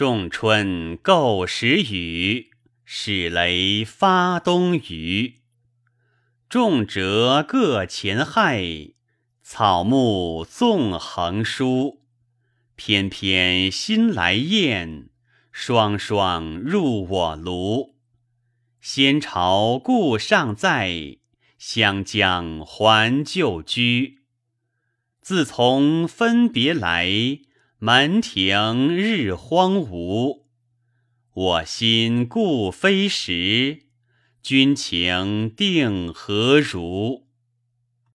仲春构时雨，始雷发东隅。众折各前害，草木纵横疏。翩翩新来雁，双双入我庐。先朝故尚在，湘江还旧居。自从分别来。门庭日荒芜，我心固非时，君情定何如？